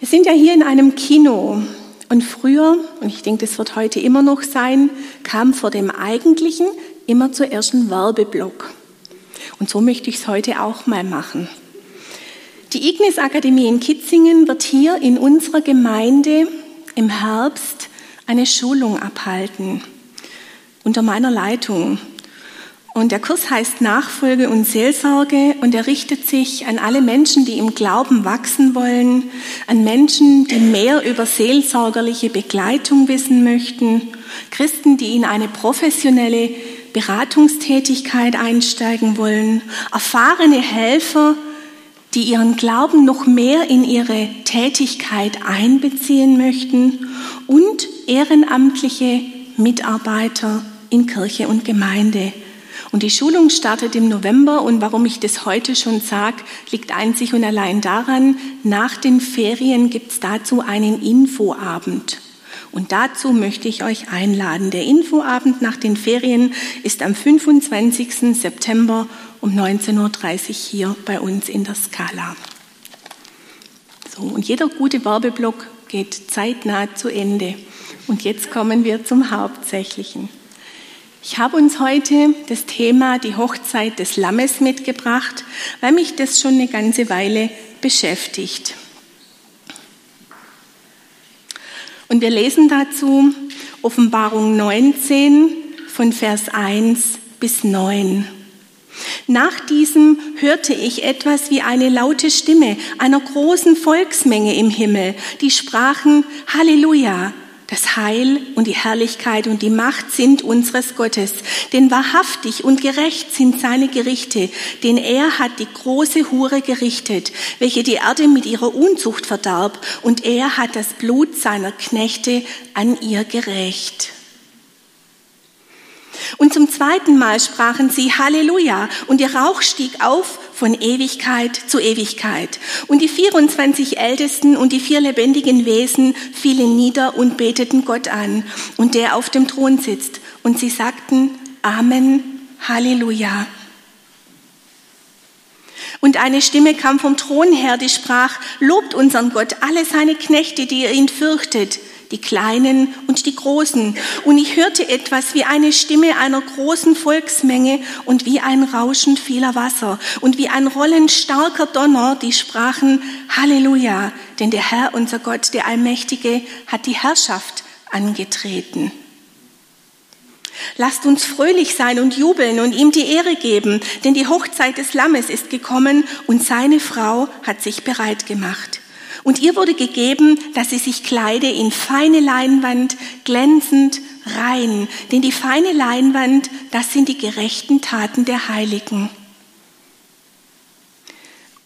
Wir sind ja hier in einem Kino und früher, und ich denke, das wird heute immer noch sein, kam vor dem eigentlichen immer zuerst ein Werbeblock. Und so möchte ich es heute auch mal machen. Die Ignis Akademie in Kitzingen wird hier in unserer Gemeinde im Herbst eine Schulung abhalten unter meiner Leitung. Und der Kurs heißt Nachfolge und Seelsorge und er richtet sich an alle Menschen, die im Glauben wachsen wollen, an Menschen, die mehr über seelsorgerliche Begleitung wissen möchten, Christen, die in eine professionelle Beratungstätigkeit einsteigen wollen, erfahrene Helfer, die ihren Glauben noch mehr in ihre Tätigkeit einbeziehen möchten und ehrenamtliche Mitarbeiter in Kirche und Gemeinde. Und die Schulung startet im November und warum ich das heute schon sage, liegt einzig und allein daran, nach den Ferien gibt es dazu einen Infoabend. Und dazu möchte ich euch einladen. Der Infoabend nach den Ferien ist am 25. September um 19.30 Uhr hier bei uns in der Skala. So, und jeder gute Werbeblock geht zeitnah zu Ende. Und jetzt kommen wir zum Hauptsächlichen. Ich habe uns heute das Thema die Hochzeit des Lammes mitgebracht, weil mich das schon eine ganze Weile beschäftigt. Und wir lesen dazu Offenbarung 19 von Vers 1 bis 9. Nach diesem hörte ich etwas wie eine laute Stimme einer großen Volksmenge im Himmel, die sprachen Halleluja, das Heil und die Herrlichkeit und die Macht sind unseres Gottes, denn wahrhaftig und gerecht sind seine Gerichte, denn er hat die große Hure gerichtet, welche die Erde mit ihrer Unzucht verdarb, und er hat das Blut seiner Knechte an ihr gerecht. Und zum zweiten Mal sprachen sie Halleluja und ihr Rauch stieg auf von Ewigkeit zu Ewigkeit. Und die 24 Ältesten und die vier lebendigen Wesen fielen nieder und beteten Gott an und der auf dem Thron sitzt. Und sie sagten Amen, Halleluja. Und eine Stimme kam vom Thron her, die sprach, Lobt unseren Gott, alle seine Knechte, die ihr ihn fürchtet die Kleinen und die Großen. Und ich hörte etwas wie eine Stimme einer großen Volksmenge und wie ein Rauschen vieler Wasser und wie ein Rollen starker Donner, die sprachen Halleluja, denn der Herr, unser Gott, der Allmächtige, hat die Herrschaft angetreten. Lasst uns fröhlich sein und jubeln und ihm die Ehre geben, denn die Hochzeit des Lammes ist gekommen und seine Frau hat sich bereit gemacht. Und ihr wurde gegeben, dass sie sich kleide in feine Leinwand, glänzend, rein. Denn die feine Leinwand, das sind die gerechten Taten der Heiligen.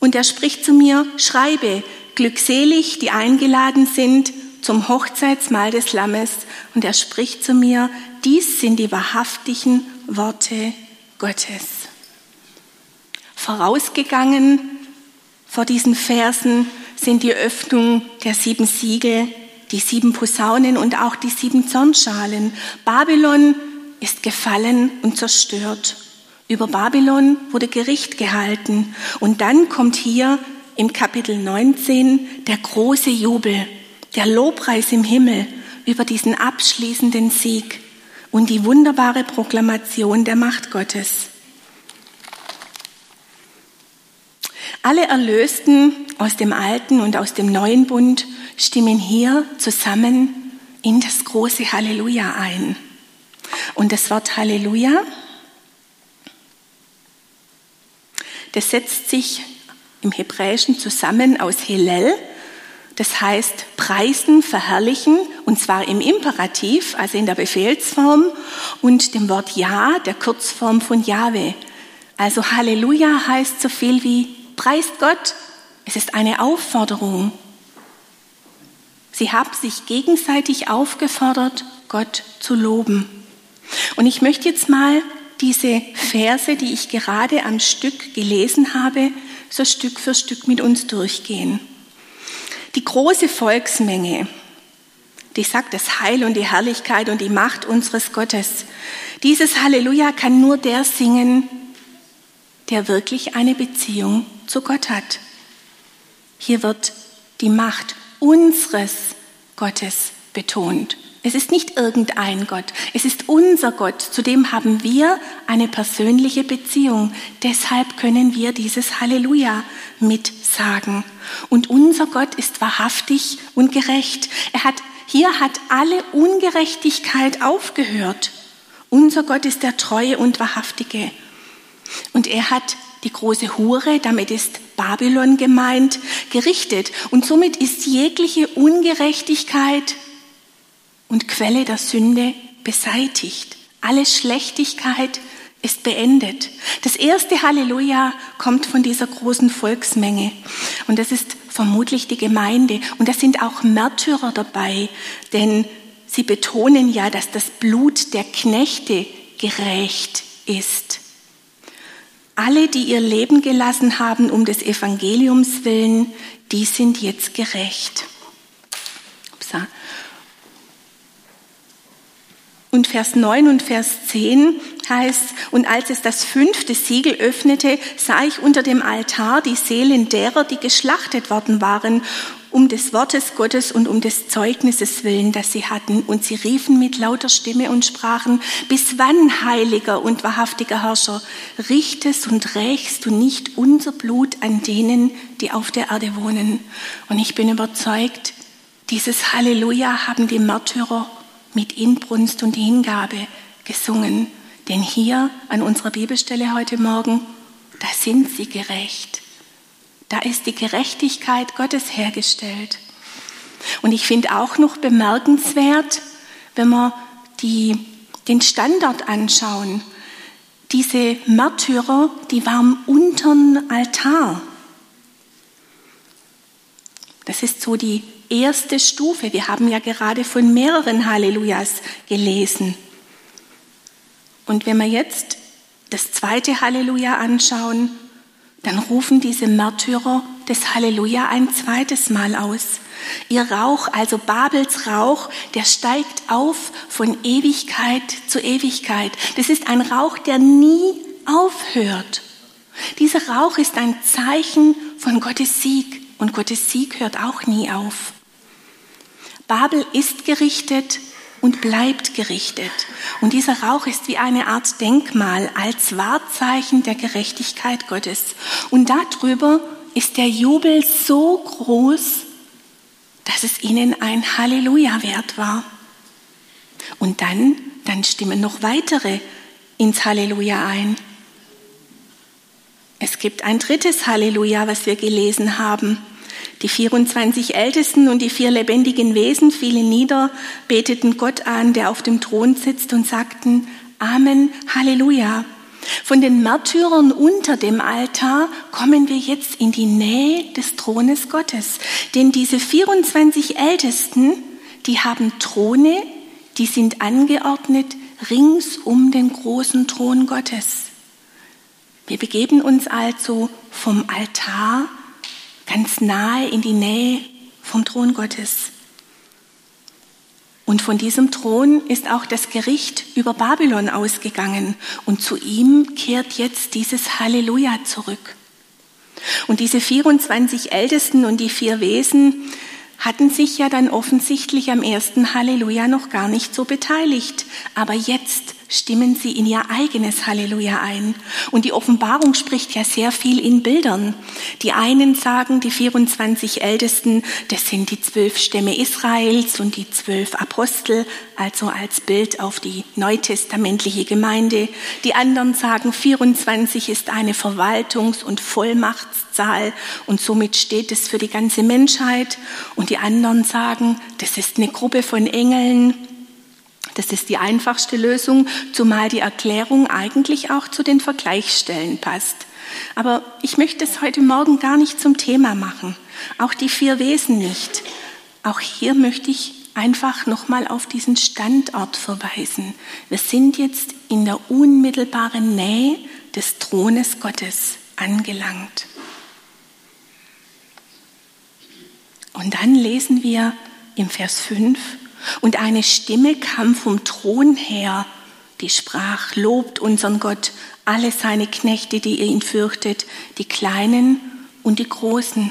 Und er spricht zu mir, schreibe, glückselig, die eingeladen sind zum Hochzeitsmahl des Lammes. Und er spricht zu mir, dies sind die wahrhaftigen Worte Gottes. Vorausgegangen vor diesen Versen sind die Öffnung der sieben Siegel, die sieben Posaunen und auch die sieben Zornschalen. Babylon ist gefallen und zerstört. Über Babylon wurde Gericht gehalten. Und dann kommt hier im Kapitel 19 der große Jubel, der Lobpreis im Himmel über diesen abschließenden Sieg und die wunderbare Proklamation der Macht Gottes. Alle Erlösten aus dem alten und aus dem neuen Bund stimmen hier zusammen in das große Halleluja ein. Und das Wort Halleluja, das setzt sich im Hebräischen zusammen aus Hillel, das heißt preisen, verherrlichen, und zwar im Imperativ, also in der Befehlsform, und dem Wort Ja, der Kurzform von Jahwe. Also Halleluja heißt so viel wie preist Gott, es ist eine Aufforderung. Sie haben sich gegenseitig aufgefordert, Gott zu loben. Und ich möchte jetzt mal diese Verse, die ich gerade am Stück gelesen habe, so Stück für Stück mit uns durchgehen. Die große Volksmenge, die sagt das Heil und die Herrlichkeit und die Macht unseres Gottes. Dieses Halleluja kann nur der singen, der wirklich eine Beziehung zu Gott hat. Hier wird die Macht unseres Gottes betont. Es ist nicht irgendein Gott, es ist unser Gott, zu dem haben wir eine persönliche Beziehung. Deshalb können wir dieses Halleluja mitsagen. Und unser Gott ist wahrhaftig und gerecht. Er hat, hier hat alle Ungerechtigkeit aufgehört. Unser Gott ist der Treue und Wahrhaftige. Und er hat die große Hure, damit ist Babylon gemeint, gerichtet. Und somit ist jegliche Ungerechtigkeit und Quelle der Sünde beseitigt. Alle Schlechtigkeit ist beendet. Das erste Halleluja kommt von dieser großen Volksmenge. Und das ist vermutlich die Gemeinde. Und da sind auch Märtyrer dabei, denn sie betonen ja, dass das Blut der Knechte gerecht ist. Alle, die ihr Leben gelassen haben um des Evangeliums willen, die sind jetzt gerecht. Und Vers 9 und Vers 10 heißt, und als es das fünfte Siegel öffnete, sah ich unter dem Altar die Seelen derer, die geschlachtet worden waren, um des Wortes Gottes und um des Zeugnisses willen, das sie hatten. Und sie riefen mit lauter Stimme und sprachen, bis wann, heiliger und wahrhaftiger Herrscher, richtest und rächst du nicht unser Blut an denen, die auf der Erde wohnen? Und ich bin überzeugt, dieses Halleluja haben die Märtyrer mit Inbrunst und Hingabe gesungen. Denn hier an unserer Bibelstelle heute Morgen, da sind sie gerecht. Da ist die Gerechtigkeit Gottes hergestellt. Und ich finde auch noch bemerkenswert, wenn wir die, den Standard anschauen. Diese Märtyrer, die waren unterm Altar. Das ist so die erste Stufe. Wir haben ja gerade von mehreren Hallelujahs gelesen. Und wenn wir jetzt das zweite Halleluja anschauen, dann rufen diese Märtyrer das Halleluja ein zweites Mal aus. Ihr Rauch, also Babels Rauch, der steigt auf von Ewigkeit zu Ewigkeit. Das ist ein Rauch, der nie aufhört. Dieser Rauch ist ein Zeichen von Gottes Sieg und Gottes Sieg hört auch nie auf. Babel ist gerichtet und bleibt gerichtet. Und dieser Rauch ist wie eine Art Denkmal als Wahrzeichen der Gerechtigkeit Gottes. Und darüber ist der Jubel so groß, dass es ihnen ein Halleluja wert war. Und dann, dann stimmen noch weitere ins Halleluja ein. Es gibt ein drittes Halleluja, was wir gelesen haben. Die 24 Ältesten und die vier lebendigen Wesen fielen nieder, beteten Gott an, der auf dem Thron sitzt und sagten Amen, Halleluja. Von den Märtyrern unter dem Altar kommen wir jetzt in die Nähe des Thrones Gottes. Denn diese 24 Ältesten, die haben Throne, die sind angeordnet rings um den großen Thron Gottes. Wir begeben uns also vom Altar ganz nahe in die Nähe vom Thron Gottes. Und von diesem Thron ist auch das Gericht über Babylon ausgegangen. Und zu ihm kehrt jetzt dieses Halleluja zurück. Und diese 24 Ältesten und die vier Wesen hatten sich ja dann offensichtlich am ersten Halleluja noch gar nicht so beteiligt. Aber jetzt stimmen sie in ihr eigenes Halleluja ein. Und die Offenbarung spricht ja sehr viel in Bildern. Die einen sagen, die 24 Ältesten, das sind die zwölf Stämme Israels und die zwölf Apostel, also als Bild auf die neutestamentliche Gemeinde. Die anderen sagen, 24 ist eine Verwaltungs- und Vollmachtszahl und somit steht es für die ganze Menschheit. Und die anderen sagen, das ist eine Gruppe von Engeln, das ist die einfachste Lösung, zumal die Erklärung eigentlich auch zu den Vergleichsstellen passt. Aber ich möchte es heute Morgen gar nicht zum Thema machen. Auch die vier Wesen nicht. Auch hier möchte ich einfach nochmal auf diesen Standort verweisen. Wir sind jetzt in der unmittelbaren Nähe des Thrones Gottes angelangt. Und dann lesen wir im Vers 5, und eine Stimme kam vom Thron her, die sprach, lobt unseren Gott, alle seine Knechte, die ihr ihn fürchtet, die Kleinen und die Großen.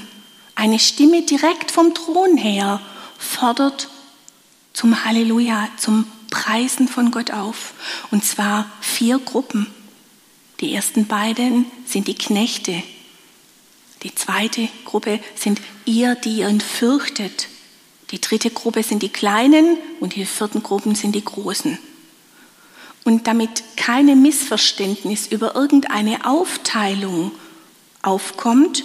Eine Stimme direkt vom Thron her fordert zum Halleluja, zum Preisen von Gott auf. Und zwar vier Gruppen. Die ersten beiden sind die Knechte. Die zweite Gruppe sind ihr, die ihn fürchtet. Die dritte Gruppe sind die Kleinen und die vierten Gruppen sind die Großen. Und damit keine Missverständnis über irgendeine Aufteilung aufkommt,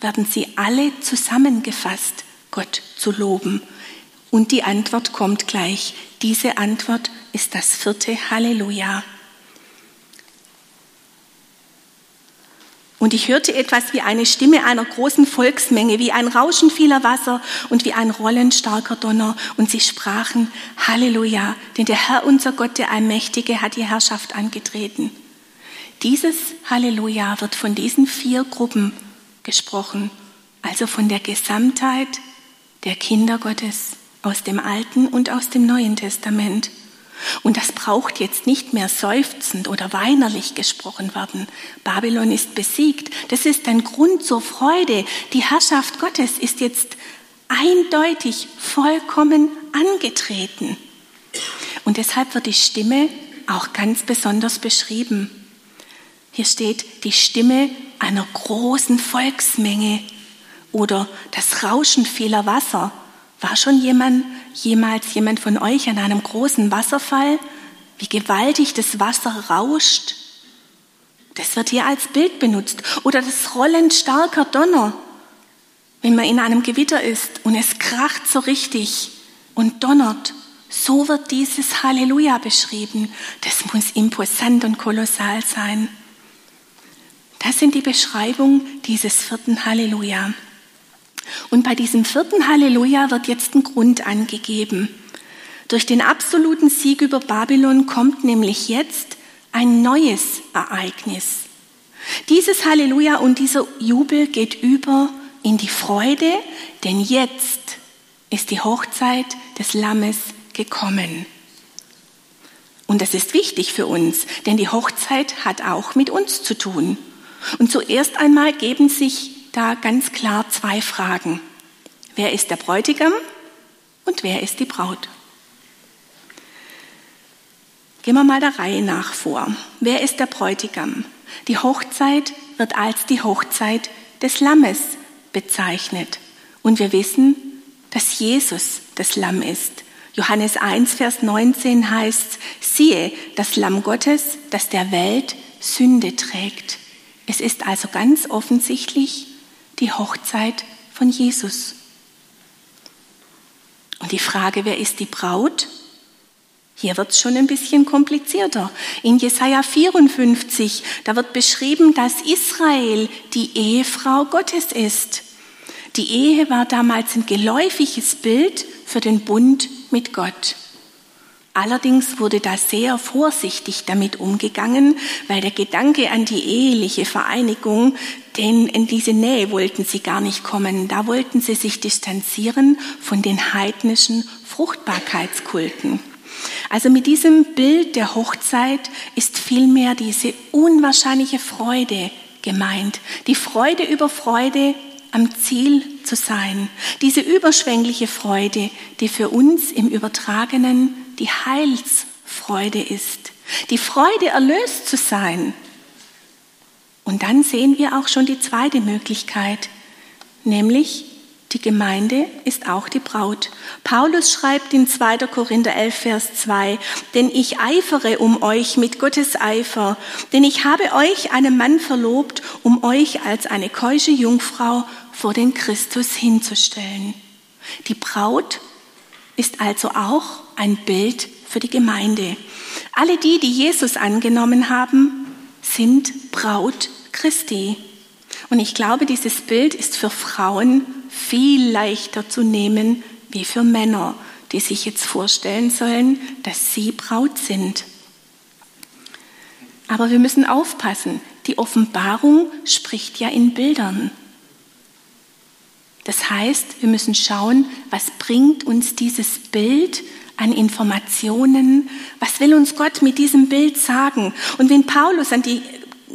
werden sie alle zusammengefasst, Gott zu loben. Und die Antwort kommt gleich. Diese Antwort ist das vierte Halleluja. Und ich hörte etwas wie eine Stimme einer großen Volksmenge, wie ein Rauschen vieler Wasser und wie ein Rollen starker Donner. Und sie sprachen, Halleluja, denn der Herr unser Gott, der Allmächtige, hat die Herrschaft angetreten. Dieses Halleluja wird von diesen vier Gruppen gesprochen, also von der Gesamtheit der Kinder Gottes aus dem Alten und aus dem Neuen Testament. Und das braucht jetzt nicht mehr seufzend oder weinerlich gesprochen werden. Babylon ist besiegt. Das ist ein Grund zur Freude. Die Herrschaft Gottes ist jetzt eindeutig vollkommen angetreten. Und deshalb wird die Stimme auch ganz besonders beschrieben. Hier steht die Stimme einer großen Volksmenge oder das Rauschen vieler Wasser. War schon jemand, jemals jemand von euch an einem großen Wasserfall? Wie gewaltig das Wasser rauscht? Das wird hier als Bild benutzt. Oder das Rollen starker Donner, wenn man in einem Gewitter ist und es kracht so richtig und donnert. So wird dieses Halleluja beschrieben. Das muss imposant und kolossal sein. Das sind die Beschreibungen dieses vierten Halleluja. Und bei diesem vierten Halleluja wird jetzt ein Grund angegeben. Durch den absoluten Sieg über Babylon kommt nämlich jetzt ein neues Ereignis. Dieses Halleluja und dieser Jubel geht über in die Freude, denn jetzt ist die Hochzeit des Lammes gekommen. Und das ist wichtig für uns, denn die Hochzeit hat auch mit uns zu tun. Und zuerst einmal geben sich da ganz klar zwei Fragen. Wer ist der Bräutigam und wer ist die Braut? Gehen wir mal der Reihe nach vor. Wer ist der Bräutigam? Die Hochzeit wird als die Hochzeit des Lammes bezeichnet. Und wir wissen, dass Jesus das Lamm ist. Johannes 1, Vers 19 heißt, siehe, das Lamm Gottes, das der Welt Sünde trägt. Es ist also ganz offensichtlich die Hochzeit von Jesus. Und die Frage, wer ist die Braut? Hier wird es schon ein bisschen komplizierter. In Jesaja 54, da wird beschrieben, dass Israel die Ehefrau Gottes ist. Die Ehe war damals ein geläufiges Bild für den Bund mit Gott. Allerdings wurde da sehr vorsichtig damit umgegangen, weil der Gedanke an die eheliche Vereinigung, denn in diese Nähe wollten sie gar nicht kommen. Da wollten sie sich distanzieren von den heidnischen Fruchtbarkeitskulten. Also mit diesem Bild der Hochzeit ist vielmehr diese unwahrscheinliche Freude gemeint. Die Freude über Freude am Ziel zu sein. Diese überschwängliche Freude, die für uns im Übertragenen die Heilsfreude ist. Die Freude, erlöst zu sein. Und dann sehen wir auch schon die zweite Möglichkeit, nämlich die Gemeinde ist auch die Braut. Paulus schreibt in 2. Korinther 11, Vers 2, denn ich eifere um euch mit Gottes Eifer, denn ich habe euch einem Mann verlobt, um euch als eine keusche Jungfrau vor den Christus hinzustellen. Die Braut ist also auch ein Bild für die Gemeinde. Alle die, die Jesus angenommen haben, sind Braut Christi. Und ich glaube, dieses Bild ist für Frauen viel leichter zu nehmen wie für Männer, die sich jetzt vorstellen sollen, dass sie Braut sind. Aber wir müssen aufpassen. Die Offenbarung spricht ja in Bildern. Das heißt, wir müssen schauen, was bringt uns dieses Bild an Informationen? Was will uns Gott mit diesem Bild sagen? Und wenn Paulus an die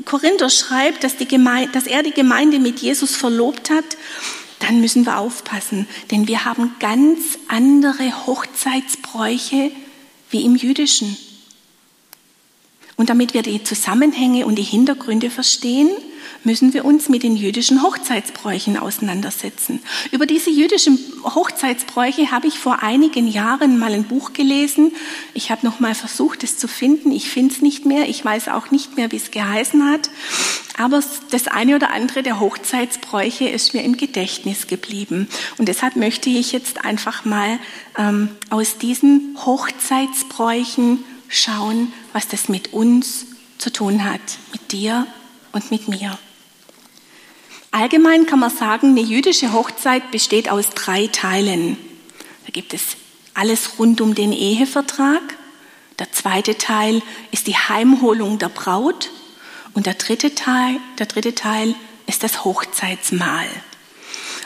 Korinther schreibt, dass, dass er die Gemeinde mit Jesus verlobt hat, dann müssen wir aufpassen, denn wir haben ganz andere Hochzeitsbräuche wie im jüdischen. Und damit wir die Zusammenhänge und die Hintergründe verstehen, müssen wir uns mit den jüdischen Hochzeitsbräuchen auseinandersetzen. Über diese jüdischen Hochzeitsbräuche habe ich vor einigen Jahren mal ein Buch gelesen. Ich habe noch mal versucht, es zu finden. Ich finde es nicht mehr. Ich weiß auch nicht mehr, wie es geheißen hat. Aber das eine oder andere der Hochzeitsbräuche ist mir im Gedächtnis geblieben. Und deshalb möchte ich jetzt einfach mal ähm, aus diesen Hochzeitsbräuchen schauen, was das mit uns zu tun hat, mit dir und mit mir. Allgemein kann man sagen, eine jüdische Hochzeit besteht aus drei Teilen. Da gibt es alles rund um den Ehevertrag. Der zweite Teil ist die Heimholung der Braut. Und der dritte Teil, der dritte Teil ist das Hochzeitsmahl.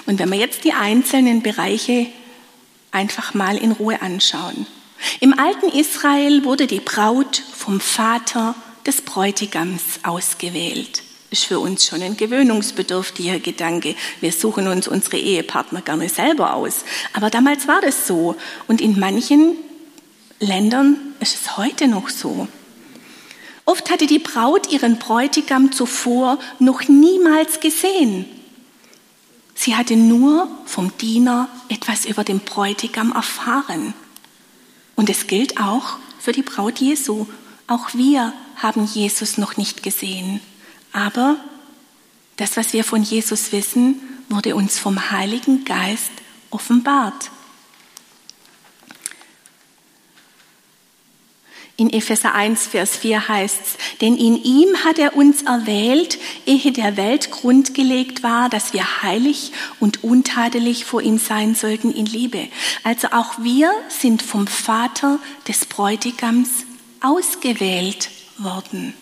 Und wenn wir jetzt die einzelnen Bereiche einfach mal in Ruhe anschauen. Im alten Israel wurde die Braut vom Vater des Bräutigams ausgewählt. Ist für uns schon ein gewöhnungsbedürftiger Gedanke. Wir suchen uns unsere Ehepartner gerne selber aus. Aber damals war das so. Und in manchen Ländern ist es heute noch so. Oft hatte die Braut ihren Bräutigam zuvor noch niemals gesehen. Sie hatte nur vom Diener etwas über den Bräutigam erfahren. Und es gilt auch für die Braut Jesu. Auch wir haben Jesus noch nicht gesehen. Aber das, was wir von Jesus wissen, wurde uns vom Heiligen Geist offenbart. In Epheser 1, Vers 4 heißt es, denn in ihm hat er uns erwählt, ehe der Welt Grund gelegt war, dass wir heilig und untadelig vor ihm sein sollten in Liebe. Also auch wir sind vom Vater des Bräutigams ausgewählt worden.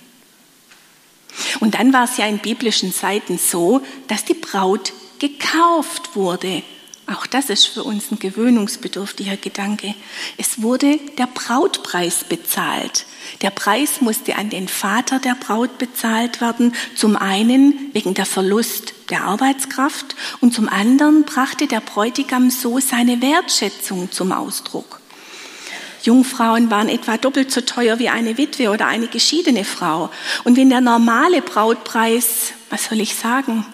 Und dann war es ja in biblischen Zeiten so, dass die Braut gekauft wurde. Auch das ist für uns ein gewöhnungsbedürftiger Gedanke. Es wurde der Brautpreis bezahlt. Der Preis musste an den Vater der Braut bezahlt werden, zum einen wegen der Verlust der Arbeitskraft und zum anderen brachte der Bräutigam so seine Wertschätzung zum Ausdruck. Jungfrauen waren etwa doppelt so teuer wie eine Witwe oder eine geschiedene Frau. Und wenn der normale Brautpreis, was soll ich sagen,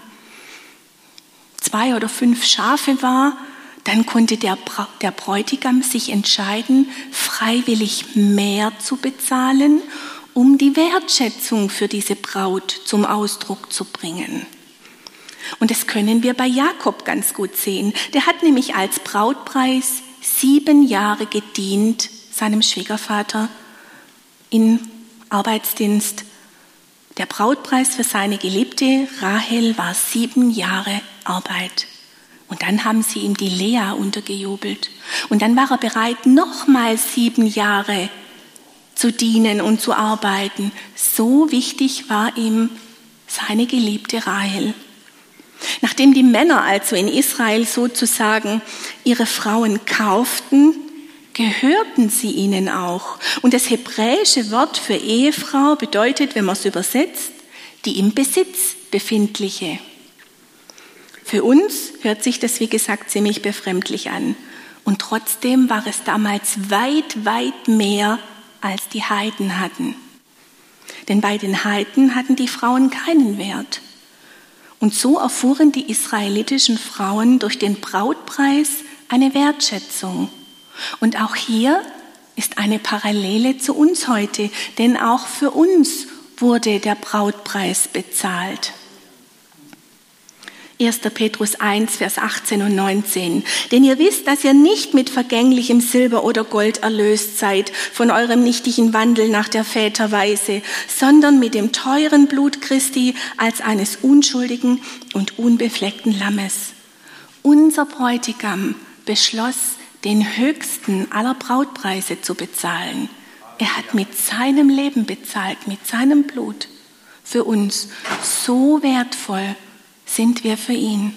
zwei oder fünf Schafe war, dann konnte der, Bra der Bräutigam sich entscheiden, freiwillig mehr zu bezahlen, um die Wertschätzung für diese Braut zum Ausdruck zu bringen. Und das können wir bei Jakob ganz gut sehen. Der hat nämlich als Brautpreis sieben Jahre gedient seinem Schwiegervater in Arbeitsdienst. Der Brautpreis für seine Geliebte Rahel war sieben Jahre Arbeit. Und dann haben sie ihm die Lea untergejubelt. Und dann war er bereit, nochmal sieben Jahre zu dienen und zu arbeiten. So wichtig war ihm seine geliebte Rahel. Nachdem die Männer also in Israel sozusagen ihre Frauen kauften, gehörten sie ihnen auch. Und das hebräische Wort für Ehefrau bedeutet, wenn man es übersetzt, die im Besitz befindliche. Für uns hört sich das, wie gesagt, ziemlich befremdlich an. Und trotzdem war es damals weit, weit mehr, als die Heiden hatten. Denn bei den Heiden hatten die Frauen keinen Wert. Und so erfuhren die israelitischen Frauen durch den Brautpreis eine Wertschätzung. Und auch hier ist eine Parallele zu uns heute, denn auch für uns wurde der Brautpreis bezahlt. 1. Petrus 1, Vers 18 und 19. Denn ihr wisst, dass ihr nicht mit vergänglichem Silber oder Gold erlöst seid von eurem nichtigen Wandel nach der Väterweise, sondern mit dem teuren Blut Christi als eines unschuldigen und unbefleckten Lammes. Unser Bräutigam beschloss, den höchsten aller Brautpreise zu bezahlen. Er hat mit seinem Leben bezahlt, mit seinem Blut für uns. So wertvoll sind wir für ihn.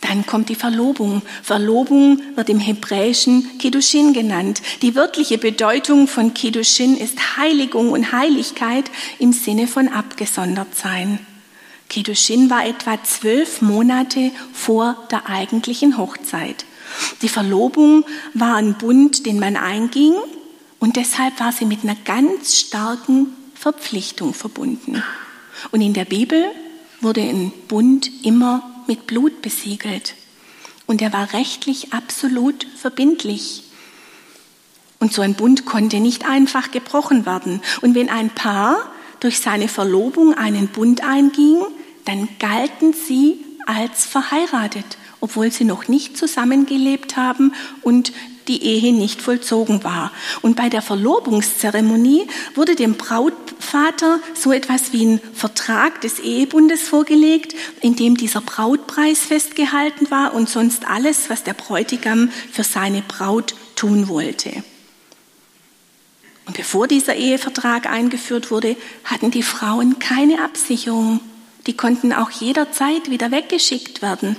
Dann kommt die Verlobung. Verlobung wird im Hebräischen Kiddushin genannt. Die wörtliche Bedeutung von Kiddushin ist Heiligung und Heiligkeit im Sinne von abgesondert sein. Kiddushin war etwa zwölf Monate vor der eigentlichen Hochzeit. Die Verlobung war ein Bund, den man einging und deshalb war sie mit einer ganz starken Verpflichtung verbunden. Und in der Bibel wurde ein Bund immer mit Blut besiegelt. Und er war rechtlich absolut verbindlich. Und so ein Bund konnte nicht einfach gebrochen werden. Und wenn ein Paar durch seine Verlobung einen Bund einging, dann galten sie als verheiratet, obwohl sie noch nicht zusammengelebt haben und die Ehe nicht vollzogen war. Und bei der Verlobungszeremonie wurde dem Brautvater so etwas wie ein Vertrag des Ehebundes vorgelegt, in dem dieser Brautpreis festgehalten war und sonst alles, was der Bräutigam für seine Braut tun wollte. Und bevor dieser Ehevertrag eingeführt wurde, hatten die Frauen keine Absicherung. Die konnten auch jederzeit wieder weggeschickt werden.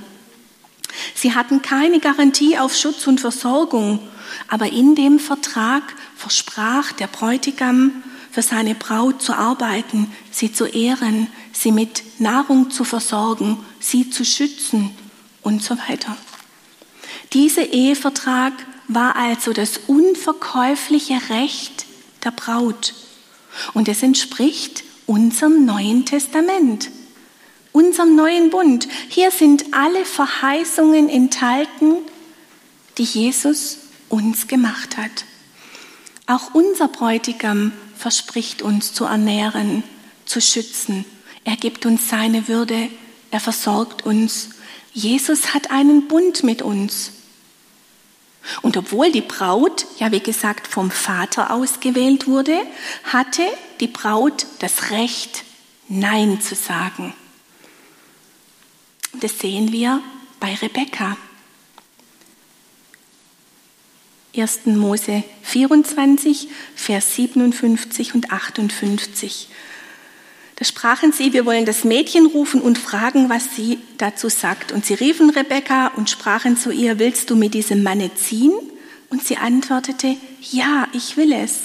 Sie hatten keine Garantie auf Schutz und Versorgung, aber in dem Vertrag versprach der Bräutigam, für seine Braut zu arbeiten, sie zu ehren, sie mit Nahrung zu versorgen, sie zu schützen und so weiter. Dieser Ehevertrag war also das unverkäufliche Recht der Braut und es entspricht unserem Neuen Testament unserem neuen Bund. Hier sind alle Verheißungen enthalten, die Jesus uns gemacht hat. Auch unser Bräutigam verspricht uns zu ernähren, zu schützen. Er gibt uns seine Würde, er versorgt uns. Jesus hat einen Bund mit uns. Und obwohl die Braut, ja wie gesagt, vom Vater ausgewählt wurde, hatte die Braut das Recht, Nein zu sagen. Das sehen wir bei Rebekka. 1. Mose 24, Vers 57 und 58. Da sprachen sie, wir wollen das Mädchen rufen und fragen, was sie dazu sagt. Und sie riefen Rebekka und sprachen zu ihr, willst du mit diesem Manne ziehen? Und sie antwortete, ja, ich will es.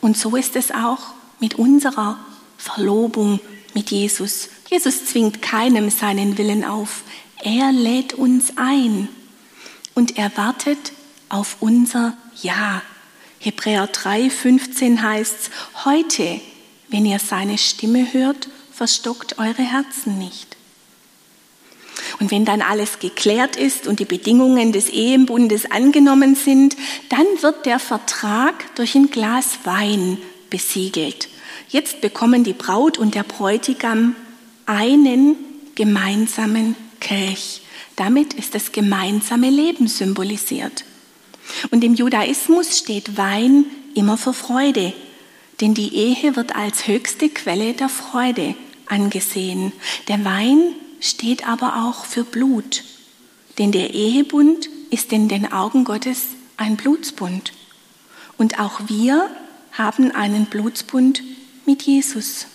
Und so ist es auch mit unserer Verlobung mit Jesus. Jesus zwingt keinem seinen Willen auf. Er lädt uns ein und er wartet auf unser Ja. Hebräer 3, 15 heißt heute, wenn ihr seine Stimme hört, verstockt eure Herzen nicht. Und wenn dann alles geklärt ist und die Bedingungen des Ehebundes angenommen sind, dann wird der Vertrag durch ein Glas Wein besiegelt. Jetzt bekommen die Braut und der Bräutigam einen gemeinsamen Kelch. Damit ist das gemeinsame Leben symbolisiert. Und im Judaismus steht Wein immer für Freude, denn die Ehe wird als höchste Quelle der Freude angesehen. Der Wein steht aber auch für Blut, denn der Ehebund ist in den Augen Gottes ein Blutsbund. Und auch wir haben einen Blutsbund mit Jesus.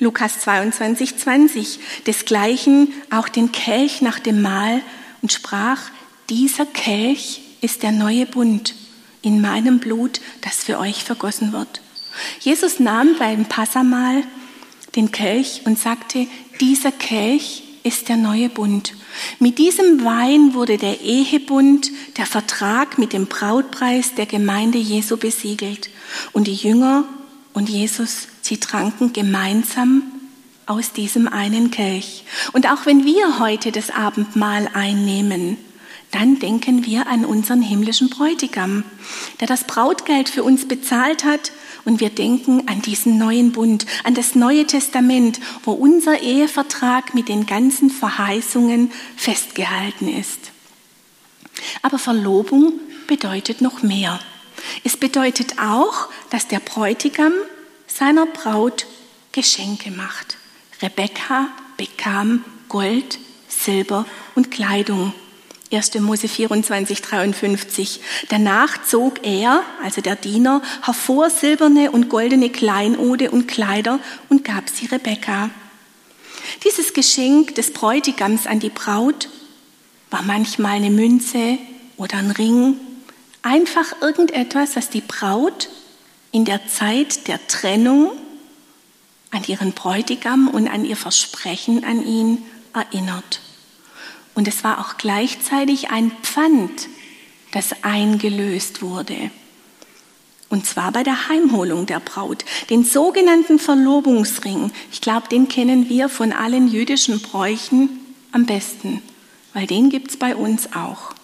Lukas 22, 20. Desgleichen auch den Kelch nach dem Mahl und sprach, dieser Kelch ist der neue Bund in meinem Blut, das für euch vergossen wird. Jesus nahm beim Passamahl den Kelch und sagte, dieser Kelch ist der neue Bund. Mit diesem Wein wurde der Ehebund, der Vertrag mit dem Brautpreis der Gemeinde Jesu besiegelt. Und die Jünger und Jesus Sie tranken gemeinsam aus diesem einen Kelch. Und auch wenn wir heute das Abendmahl einnehmen, dann denken wir an unseren himmlischen Bräutigam, der das Brautgeld für uns bezahlt hat. Und wir denken an diesen neuen Bund, an das Neue Testament, wo unser Ehevertrag mit den ganzen Verheißungen festgehalten ist. Aber Verlobung bedeutet noch mehr. Es bedeutet auch, dass der Bräutigam seiner Braut Geschenke macht. Rebekka bekam Gold, Silber und Kleidung. 1. Mose 24, 53. Danach zog er, also der Diener, hervor silberne und goldene Kleinode und Kleider und gab sie Rebekka. Dieses Geschenk des Bräutigams an die Braut war manchmal eine Münze oder ein Ring, einfach irgendetwas, das die Braut in der Zeit der Trennung an ihren Bräutigam und an ihr Versprechen an ihn erinnert. Und es war auch gleichzeitig ein Pfand, das eingelöst wurde. Und zwar bei der Heimholung der Braut, den sogenannten Verlobungsring. Ich glaube, den kennen wir von allen jüdischen Bräuchen am besten, weil den gibt es bei uns auch.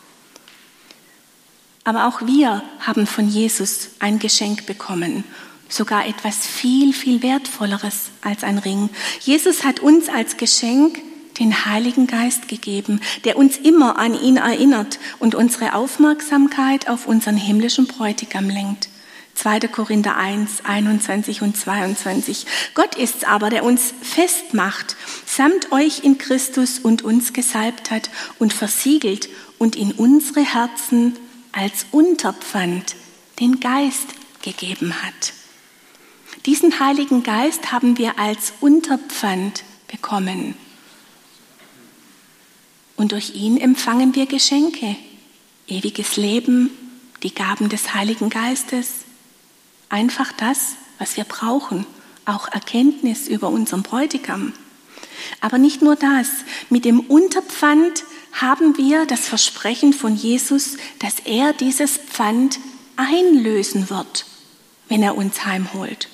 Aber auch wir haben von Jesus ein Geschenk bekommen, sogar etwas viel, viel wertvolleres als ein Ring. Jesus hat uns als Geschenk den Heiligen Geist gegeben, der uns immer an ihn erinnert und unsere Aufmerksamkeit auf unseren himmlischen Bräutigam lenkt. 2. Korinther 1, 21 und 22. Gott ist's aber, der uns festmacht, samt euch in Christus und uns gesalbt hat und versiegelt und in unsere Herzen als Unterpfand den Geist gegeben hat. Diesen Heiligen Geist haben wir als Unterpfand bekommen. Und durch ihn empfangen wir Geschenke, ewiges Leben, die Gaben des Heiligen Geistes, einfach das, was wir brauchen, auch Erkenntnis über unseren Bräutigam. Aber nicht nur das, mit dem Unterpfand haben wir das Versprechen von Jesus, dass er dieses Pfand einlösen wird, wenn er uns heimholt.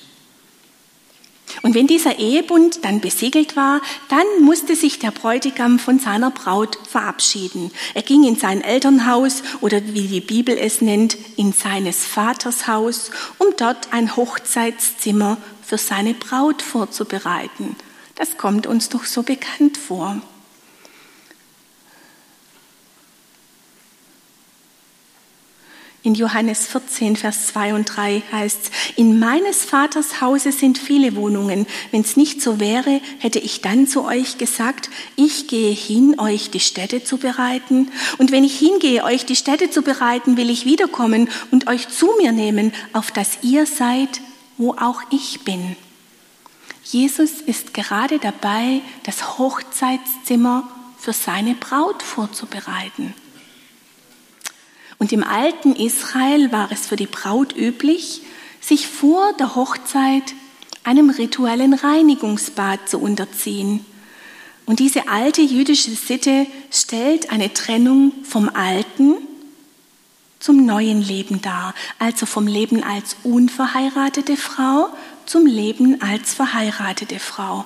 Und wenn dieser Ehebund dann besiegelt war, dann musste sich der Bräutigam von seiner Braut verabschieden. Er ging in sein Elternhaus oder wie die Bibel es nennt, in seines Vaters Haus, um dort ein Hochzeitszimmer für seine Braut vorzubereiten. Das kommt uns doch so bekannt vor. In Johannes 14, Vers 2 und 3 heißt in meines Vaters Hause sind viele Wohnungen. Wenn es nicht so wäre, hätte ich dann zu euch gesagt, ich gehe hin, euch die Städte zu bereiten. Und wenn ich hingehe, euch die Städte zu bereiten, will ich wiederkommen und euch zu mir nehmen, auf dass ihr seid, wo auch ich bin. Jesus ist gerade dabei, das Hochzeitszimmer für seine Braut vorzubereiten. Und im alten Israel war es für die Braut üblich, sich vor der Hochzeit einem rituellen Reinigungsbad zu unterziehen. Und diese alte jüdische Sitte stellt eine Trennung vom alten zum neuen Leben dar, also vom Leben als unverheiratete Frau zum Leben als verheiratete Frau.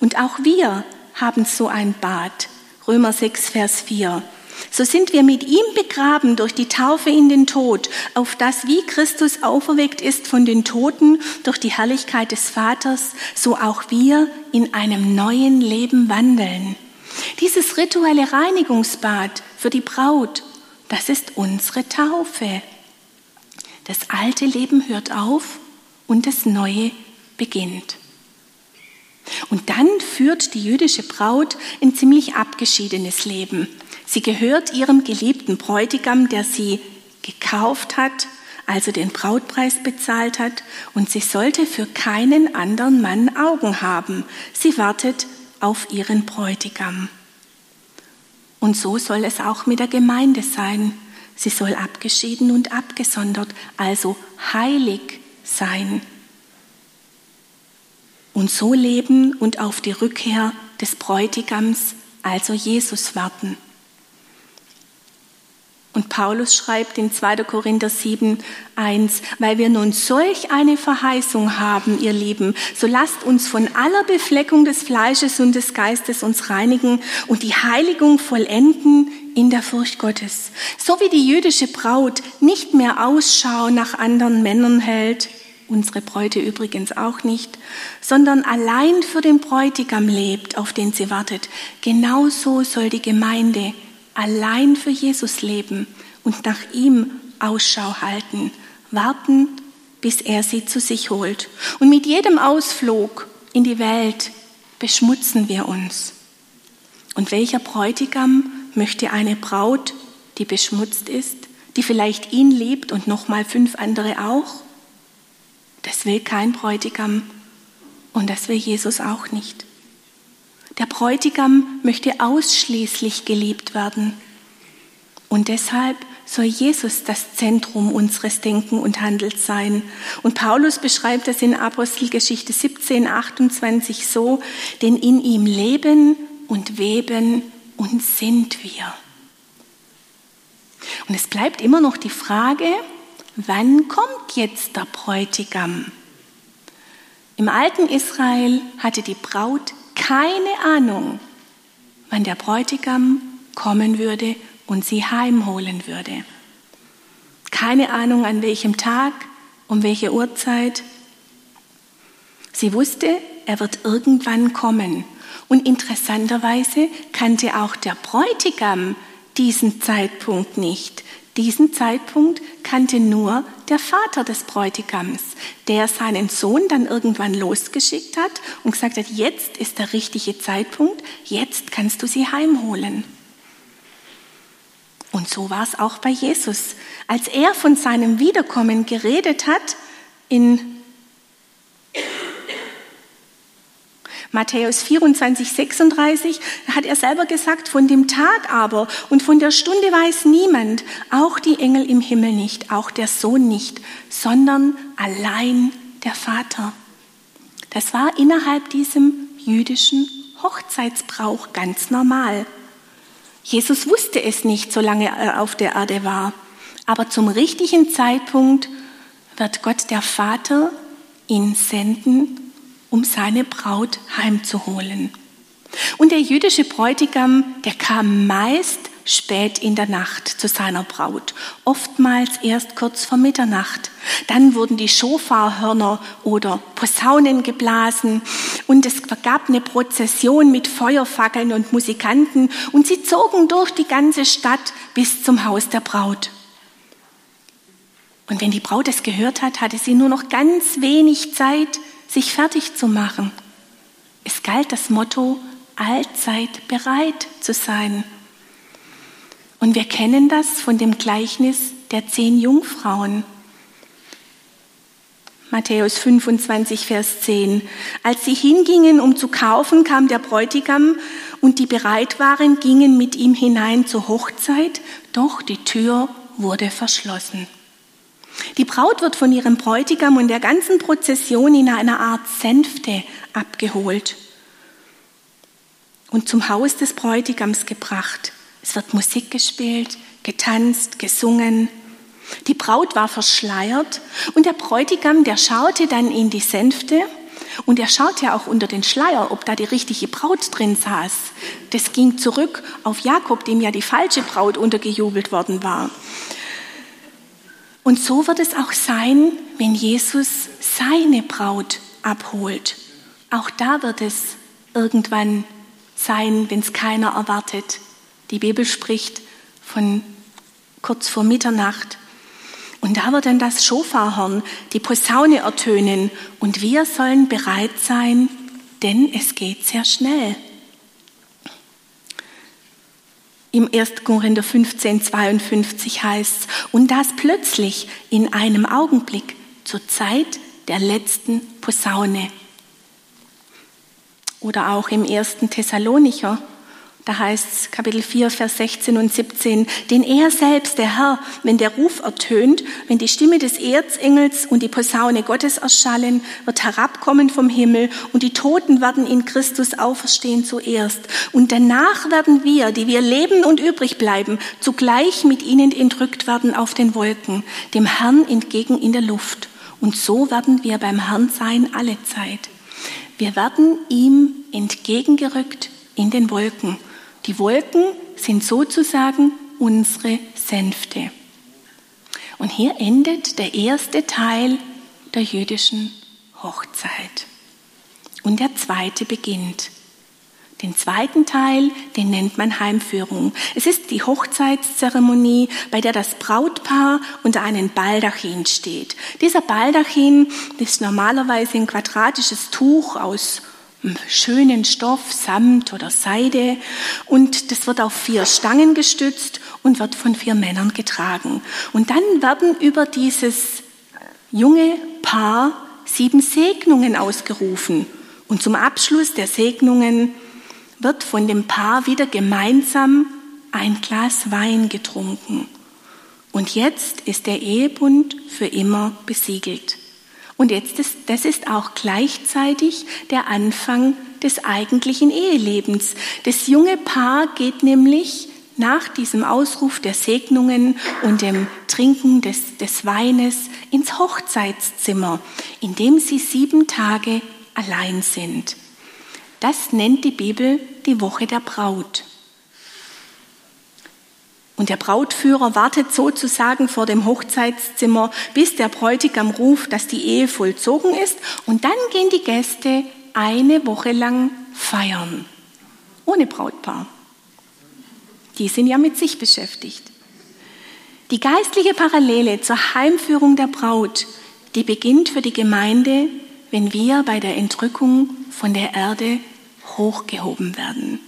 Und auch wir haben so ein Bad. Römer 6, Vers 4. So sind wir mit ihm begraben durch die Taufe in den Tod, auf das wie Christus auferweckt ist von den Toten durch die Herrlichkeit des Vaters, so auch wir in einem neuen Leben wandeln. Dieses rituelle Reinigungsbad für die Braut, das ist unsere Taufe. Das alte Leben hört auf und das neue beginnt. Und dann führt die jüdische Braut ein ziemlich abgeschiedenes Leben. Sie gehört ihrem geliebten Bräutigam, der sie gekauft hat, also den Brautpreis bezahlt hat, und sie sollte für keinen anderen Mann Augen haben. Sie wartet auf ihren Bräutigam. Und so soll es auch mit der Gemeinde sein. Sie soll abgeschieden und abgesondert, also heilig sein. Und so leben und auf die Rückkehr des Bräutigams, also Jesus, warten. Und Paulus schreibt in 2. Korinther 7, 1, weil wir nun solch eine Verheißung haben, ihr Lieben, so lasst uns von aller Befleckung des Fleisches und des Geistes uns reinigen und die Heiligung vollenden in der Furcht Gottes. So wie die jüdische Braut nicht mehr Ausschau nach anderen Männern hält, unsere Bräute übrigens auch nicht, sondern allein für den Bräutigam lebt, auf den sie wartet. Genauso soll die Gemeinde allein für Jesus leben und nach ihm Ausschau halten, warten, bis er sie zu sich holt. Und mit jedem Ausflug in die Welt beschmutzen wir uns. Und welcher Bräutigam möchte eine Braut, die beschmutzt ist, die vielleicht ihn liebt und noch mal fünf andere auch? Das will kein Bräutigam und das will Jesus auch nicht. Der Bräutigam möchte ausschließlich geliebt werden. Und deshalb soll Jesus das Zentrum unseres Denken und Handels sein. Und Paulus beschreibt das in Apostelgeschichte 17, 28 so, denn in ihm leben und weben und sind wir. Und es bleibt immer noch die Frage, wann kommt jetzt der Bräutigam? Im alten Israel hatte die Braut keine Ahnung, wann der Bräutigam kommen würde und sie heimholen würde. Keine Ahnung an welchem Tag, um welche Uhrzeit. Sie wusste, er wird irgendwann kommen. Und interessanterweise kannte auch der Bräutigam diesen Zeitpunkt nicht. Diesen Zeitpunkt kannte nur der Vater des Bräutigams, der seinen Sohn dann irgendwann losgeschickt hat und gesagt hat, jetzt ist der richtige Zeitpunkt, jetzt kannst du sie heimholen. Und so war es auch bei Jesus. Als er von seinem Wiederkommen geredet hat, in Matthäus 24, 36 hat er selber gesagt, von dem Tag aber und von der Stunde weiß niemand, auch die Engel im Himmel nicht, auch der Sohn nicht, sondern allein der Vater. Das war innerhalb diesem jüdischen Hochzeitsbrauch ganz normal. Jesus wusste es nicht, solange er auf der Erde war. Aber zum richtigen Zeitpunkt wird Gott der Vater ihn senden um seine Braut heimzuholen. Und der jüdische Bräutigam, der kam meist spät in der Nacht zu seiner Braut, oftmals erst kurz vor Mitternacht. Dann wurden die Schofarhörner oder Posaunen geblasen und es gab eine Prozession mit Feuerfackeln und Musikanten und sie zogen durch die ganze Stadt bis zum Haus der Braut. Und wenn die Braut es gehört hat, hatte sie nur noch ganz wenig Zeit, sich fertig zu machen. Es galt das Motto, allzeit bereit zu sein. Und wir kennen das von dem Gleichnis der zehn Jungfrauen. Matthäus 25, Vers 10. Als sie hingingen, um zu kaufen, kam der Bräutigam und die bereit waren, gingen mit ihm hinein zur Hochzeit, doch die Tür wurde verschlossen. Die Braut wird von ihrem Bräutigam und der ganzen Prozession in einer Art Sänfte abgeholt und zum Haus des Bräutigams gebracht. Es wird Musik gespielt, getanzt, gesungen. Die Braut war verschleiert und der Bräutigam, der schaute dann in die Sänfte und er schaute auch unter den Schleier, ob da die richtige Braut drin saß. Das ging zurück auf Jakob, dem ja die falsche Braut untergejubelt worden war. Und so wird es auch sein, wenn Jesus seine Braut abholt. Auch da wird es irgendwann sein, wenn es keiner erwartet. Die Bibel spricht von kurz vor Mitternacht. Und da wird dann das Schofarhorn, die Posaune ertönen und wir sollen bereit sein, denn es geht sehr schnell. Im 1. Korinther 15, 52 heißt es, und das plötzlich in einem Augenblick zur Zeit der letzten Posaune. Oder auch im 1. Thessalonicher da heißt es Kapitel 4, Vers 16 und 17, denn er selbst, der Herr, wenn der Ruf ertönt, wenn die Stimme des Erzengels und die Posaune Gottes erschallen, wird herabkommen vom Himmel und die Toten werden in Christus auferstehen zuerst. Und danach werden wir, die wir leben und übrig bleiben, zugleich mit ihnen entrückt werden auf den Wolken, dem Herrn entgegen in der Luft. Und so werden wir beim Herrn sein alle Zeit. Wir werden ihm entgegengerückt in den Wolken. Die Wolken sind sozusagen unsere Sänfte. Und hier endet der erste Teil der jüdischen Hochzeit. Und der zweite beginnt. Den zweiten Teil, den nennt man Heimführung. Es ist die Hochzeitszeremonie, bei der das Brautpaar unter einem Baldachin steht. Dieser Baldachin ist normalerweise ein quadratisches Tuch aus schönen Stoff, Samt oder Seide und das wird auf vier Stangen gestützt und wird von vier Männern getragen. Und dann werden über dieses junge Paar sieben Segnungen ausgerufen und zum Abschluss der Segnungen wird von dem Paar wieder gemeinsam ein Glas Wein getrunken. Und jetzt ist der Ehebund für immer besiegelt. Und jetzt ist, das ist auch gleichzeitig der Anfang des eigentlichen Ehelebens. Das junge Paar geht nämlich nach diesem Ausruf der Segnungen und dem Trinken des, des Weines ins Hochzeitszimmer, in dem sie sieben Tage allein sind. Das nennt die Bibel die Woche der Braut. Und der Brautführer wartet sozusagen vor dem Hochzeitszimmer, bis der Bräutigam ruft, dass die Ehe vollzogen ist. Und dann gehen die Gäste eine Woche lang feiern. Ohne Brautpaar. Die sind ja mit sich beschäftigt. Die geistliche Parallele zur Heimführung der Braut, die beginnt für die Gemeinde, wenn wir bei der Entrückung von der Erde hochgehoben werden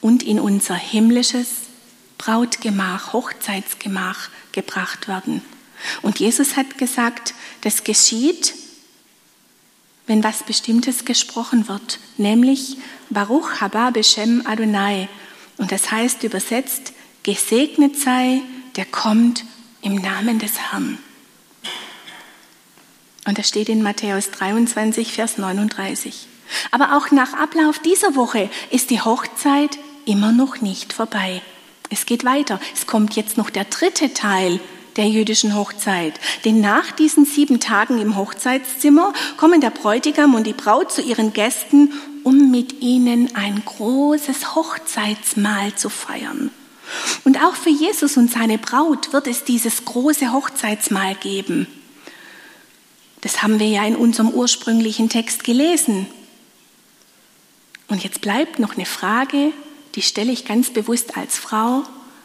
und in unser himmlisches Brautgemach, Hochzeitsgemach gebracht werden. Und Jesus hat gesagt, das geschieht, wenn was Bestimmtes gesprochen wird, nämlich Baruch haba Beshem Adonai. Und das heißt übersetzt, gesegnet sei, der kommt im Namen des Herrn. Und das steht in Matthäus 23, Vers 39. Aber auch nach Ablauf dieser Woche ist die Hochzeit immer noch nicht vorbei. Es geht weiter. Es kommt jetzt noch der dritte Teil der jüdischen Hochzeit. Denn nach diesen sieben Tagen im Hochzeitszimmer kommen der Bräutigam und die Braut zu ihren Gästen, um mit ihnen ein großes Hochzeitsmahl zu feiern. Und auch für Jesus und seine Braut wird es dieses große Hochzeitsmahl geben. Das haben wir ja in unserem ursprünglichen Text gelesen. Und jetzt bleibt noch eine Frage, die stelle ich ganz bewusst als Frau,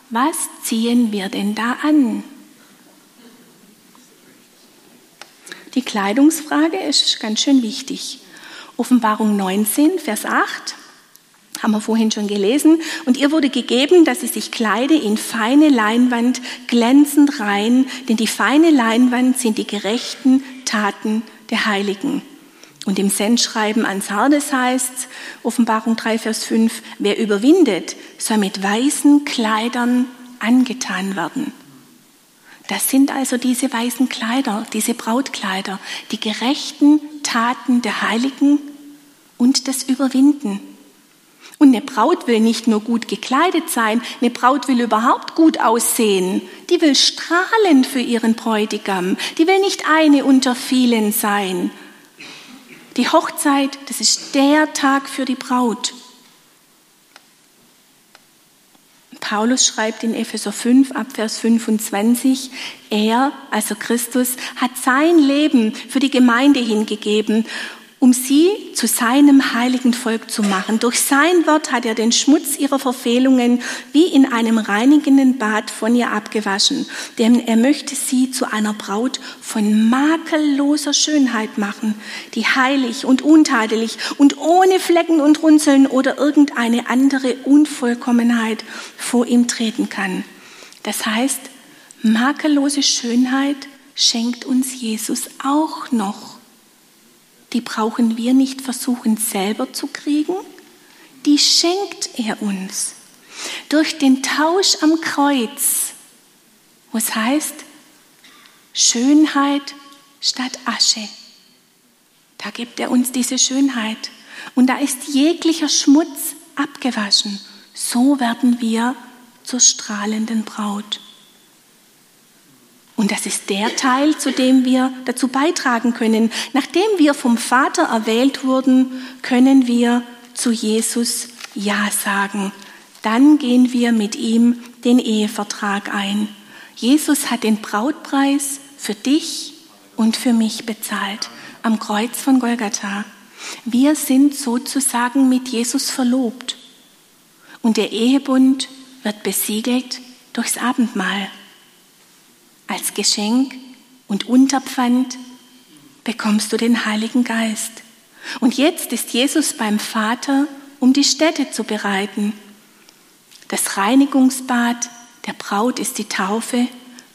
was ziehen wir denn da an? Die Kleidungsfrage ist ganz schön wichtig. Offenbarung 19, Vers 8 haben wir vorhin schon gelesen. Und ihr wurde gegeben, dass sie sich kleide in feine Leinwand, glänzend rein, denn die feine Leinwand sind die gerechten Taten der Heiligen. Und im Sendschreiben an Sardes heißt Offenbarung 3, Vers 5, wer überwindet, soll mit weißen Kleidern angetan werden. Das sind also diese weißen Kleider, diese Brautkleider, die gerechten Taten der Heiligen und das Überwinden. Und eine Braut will nicht nur gut gekleidet sein, eine Braut will überhaupt gut aussehen. Die will strahlen für ihren Bräutigam. Die will nicht eine unter vielen sein, die Hochzeit, das ist der Tag für die Braut. Paulus schreibt in Epheser 5 ab Vers 25, er, also Christus, hat sein Leben für die Gemeinde hingegeben um sie zu seinem heiligen Volk zu machen. Durch sein Wort hat er den Schmutz ihrer Verfehlungen wie in einem reinigenden Bad von ihr abgewaschen, denn er möchte sie zu einer Braut von makelloser Schönheit machen, die heilig und untadelig und ohne Flecken und Runzeln oder irgendeine andere Unvollkommenheit vor ihm treten kann. Das heißt, makellose Schönheit schenkt uns Jesus auch noch die brauchen wir nicht versuchen selber zu kriegen, die schenkt er uns. Durch den Tausch am Kreuz, wo es heißt, Schönheit statt Asche. Da gibt er uns diese Schönheit. Und da ist jeglicher Schmutz abgewaschen. So werden wir zur strahlenden Braut. Und das ist der Teil, zu dem wir dazu beitragen können. Nachdem wir vom Vater erwählt wurden, können wir zu Jesus Ja sagen. Dann gehen wir mit ihm den Ehevertrag ein. Jesus hat den Brautpreis für dich und für mich bezahlt am Kreuz von Golgatha. Wir sind sozusagen mit Jesus verlobt. Und der Ehebund wird besiegelt durchs Abendmahl. Als Geschenk und Unterpfand bekommst du den Heiligen Geist. Und jetzt ist Jesus beim Vater, um die Stätte zu bereiten. Das Reinigungsbad der Braut ist die Taufe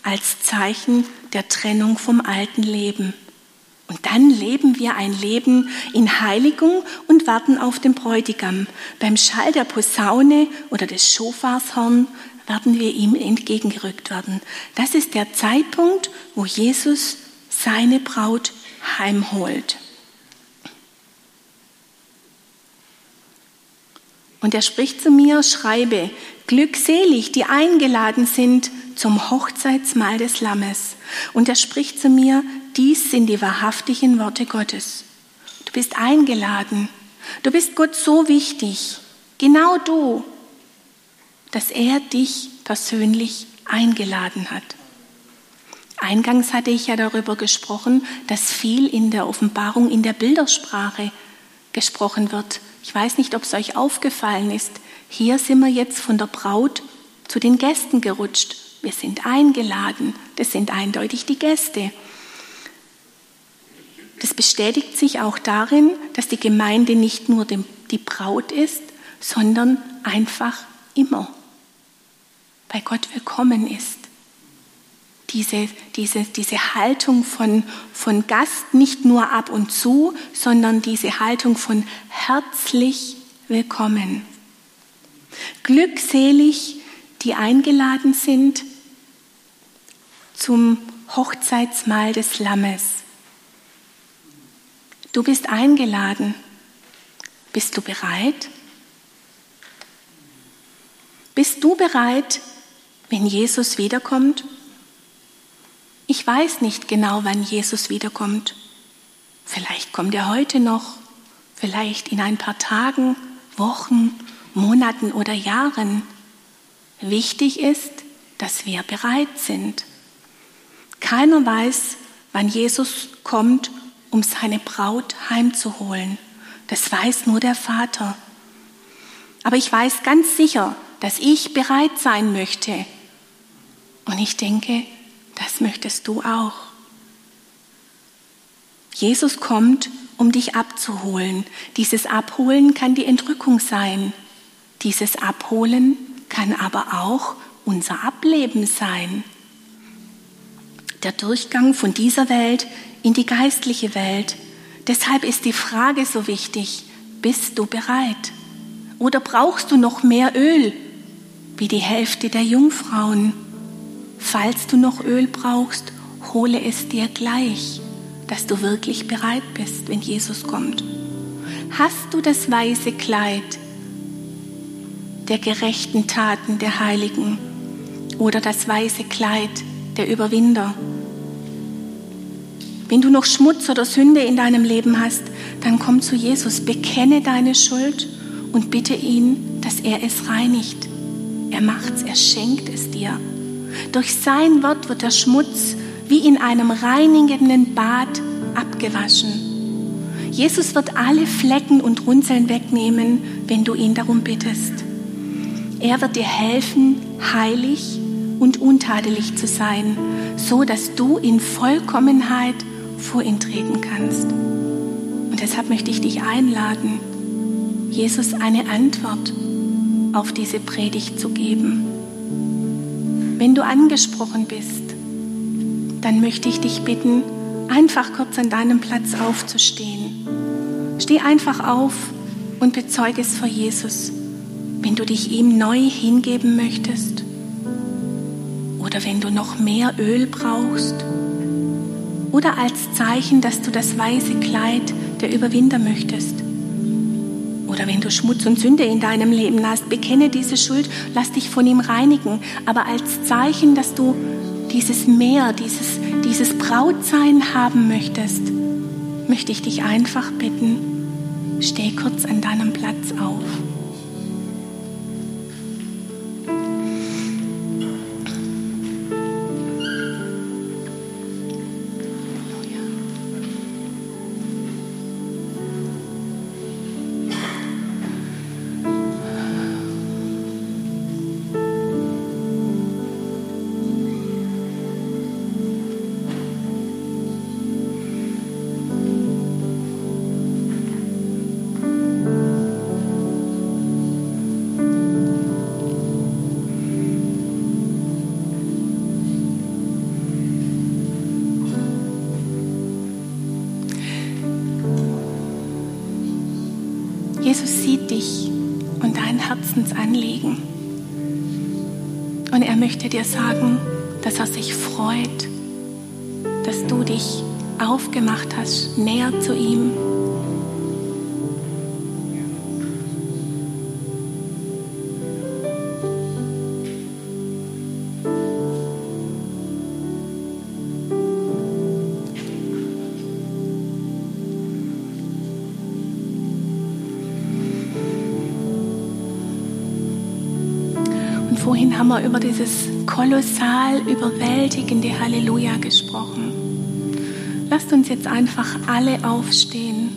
als Zeichen der Trennung vom alten Leben. Und dann leben wir ein Leben in Heiligung und warten auf den Bräutigam. Beim Schall der Posaune oder des Schofarshorn werden wir ihm entgegengerückt werden. Das ist der Zeitpunkt, wo Jesus seine Braut heimholt. Und er spricht zu mir, schreibe, glückselig, die eingeladen sind zum Hochzeitsmahl des Lammes. Und er spricht zu mir, dies sind die wahrhaftigen Worte Gottes. Du bist eingeladen. Du bist Gott so wichtig. Genau du, dass er dich persönlich eingeladen hat. Eingangs hatte ich ja darüber gesprochen, dass viel in der Offenbarung in der Bildersprache gesprochen wird. Ich weiß nicht, ob es euch aufgefallen ist. Hier sind wir jetzt von der Braut zu den Gästen gerutscht. Wir sind eingeladen. Das sind eindeutig die Gäste. Das bestätigt sich auch darin, dass die Gemeinde nicht nur die Braut ist, sondern einfach immer bei Gott willkommen ist. Diese, diese, diese Haltung von, von Gast nicht nur ab und zu, sondern diese Haltung von herzlich willkommen. Glückselig, die eingeladen sind zum Hochzeitsmahl des Lammes. Du bist eingeladen. Bist du bereit? Bist du bereit, wenn Jesus wiederkommt? Ich weiß nicht genau, wann Jesus wiederkommt. Vielleicht kommt er heute noch, vielleicht in ein paar Tagen, Wochen, Monaten oder Jahren. Wichtig ist, dass wir bereit sind. Keiner weiß, wann Jesus kommt, um seine Braut heimzuholen. Das weiß nur der Vater. Aber ich weiß ganz sicher, dass ich bereit sein möchte, und ich denke, das möchtest du auch. Jesus kommt, um dich abzuholen. Dieses Abholen kann die Entrückung sein. Dieses Abholen kann aber auch unser Ableben sein. Der Durchgang von dieser Welt in die geistliche Welt. Deshalb ist die Frage so wichtig, bist du bereit? Oder brauchst du noch mehr Öl, wie die Hälfte der Jungfrauen? Falls du noch Öl brauchst, hole es dir gleich, dass du wirklich bereit bist, wenn Jesus kommt. Hast du das weiße Kleid der gerechten Taten der Heiligen oder das weiße Kleid der Überwinder? Wenn du noch Schmutz oder Sünde in deinem Leben hast, dann komm zu Jesus, bekenne deine Schuld und bitte ihn, dass er es reinigt. Er macht's, er schenkt es dir. Durch sein Wort wird der Schmutz wie in einem reinigenden Bad abgewaschen. Jesus wird alle Flecken und Runzeln wegnehmen, wenn du ihn darum bittest. Er wird dir helfen, heilig und untadelig zu sein, so dass du in Vollkommenheit vor ihn treten kannst. Und deshalb möchte ich dich einladen, Jesus eine Antwort auf diese Predigt zu geben. Wenn du angesprochen bist, dann möchte ich dich bitten, einfach kurz an deinem Platz aufzustehen. Steh einfach auf und bezeuge es vor Jesus, wenn du dich ihm neu hingeben möchtest oder wenn du noch mehr Öl brauchst oder als Zeichen, dass du das weiße Kleid der Überwinder möchtest. Oder wenn du Schmutz und Sünde in deinem Leben hast, bekenne diese Schuld, lass dich von ihm reinigen. Aber als Zeichen, dass du dieses Meer, dieses, dieses Brautsein haben möchtest, möchte ich dich einfach bitten, steh kurz an deinem Platz auf. Möchte dir sagen, dass er sich freut, dass du dich aufgemacht hast, näher zu ihm. Dieses kolossal überwältigende Halleluja gesprochen. Lasst uns jetzt einfach alle aufstehen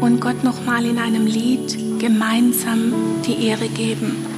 und Gott nochmal in einem Lied gemeinsam die Ehre geben.